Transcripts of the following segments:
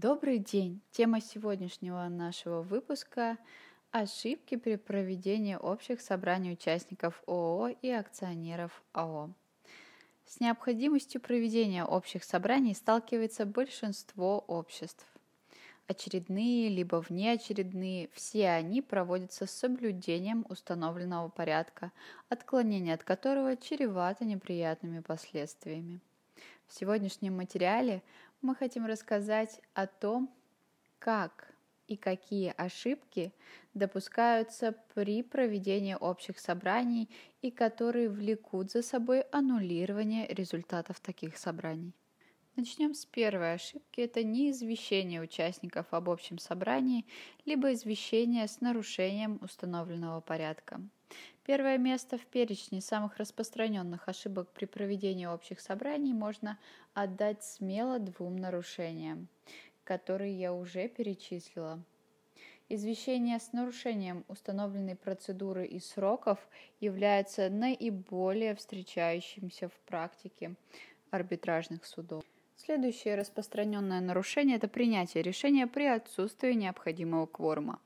Добрый день! Тема сегодняшнего нашего выпуска – ошибки при проведении общих собраний участников ООО и акционеров АО. С необходимостью проведения общих собраний сталкивается большинство обществ. Очередные либо внеочередные, все они проводятся с соблюдением установленного порядка, отклонение от которого чревато неприятными последствиями. В сегодняшнем материале мы хотим рассказать о том, как и какие ошибки допускаются при проведении общих собраний и которые влекут за собой аннулирование результатов таких собраний. Начнем с первой ошибки. Это не извещение участников об общем собрании, либо извещение с нарушением установленного порядка. Первое место в перечне самых распространенных ошибок при проведении общих собраний можно отдать смело двум нарушениям, которые я уже перечислила. Извещение с нарушением установленной процедуры и сроков является наиболее встречающимся в практике арбитражных судов. Следующее распространенное нарушение – это принятие решения при отсутствии необходимого кворума.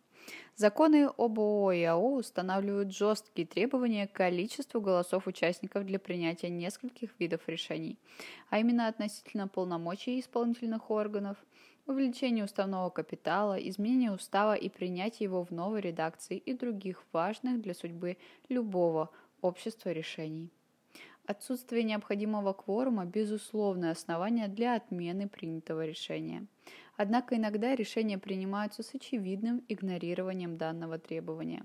Законы об ООО и АО устанавливают жесткие требования к количеству голосов участников для принятия нескольких видов решений, а именно относительно полномочий исполнительных органов, увеличения уставного капитала, изменения устава и принятия его в новой редакции и других важных для судьбы любого общества решений. Отсутствие необходимого кворума – безусловное основание для отмены принятого решения. Однако иногда решения принимаются с очевидным игнорированием данного требования,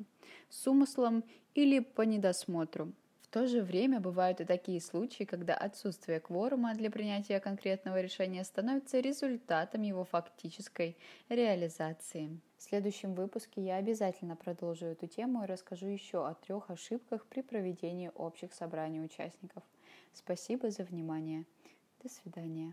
с умыслом или по недосмотру. В то же время бывают и такие случаи, когда отсутствие кворума для принятия конкретного решения становится результатом его фактической реализации. В следующем выпуске я обязательно продолжу эту тему и расскажу еще о трех ошибках при проведении общих собраний участников. Спасибо за внимание. До свидания.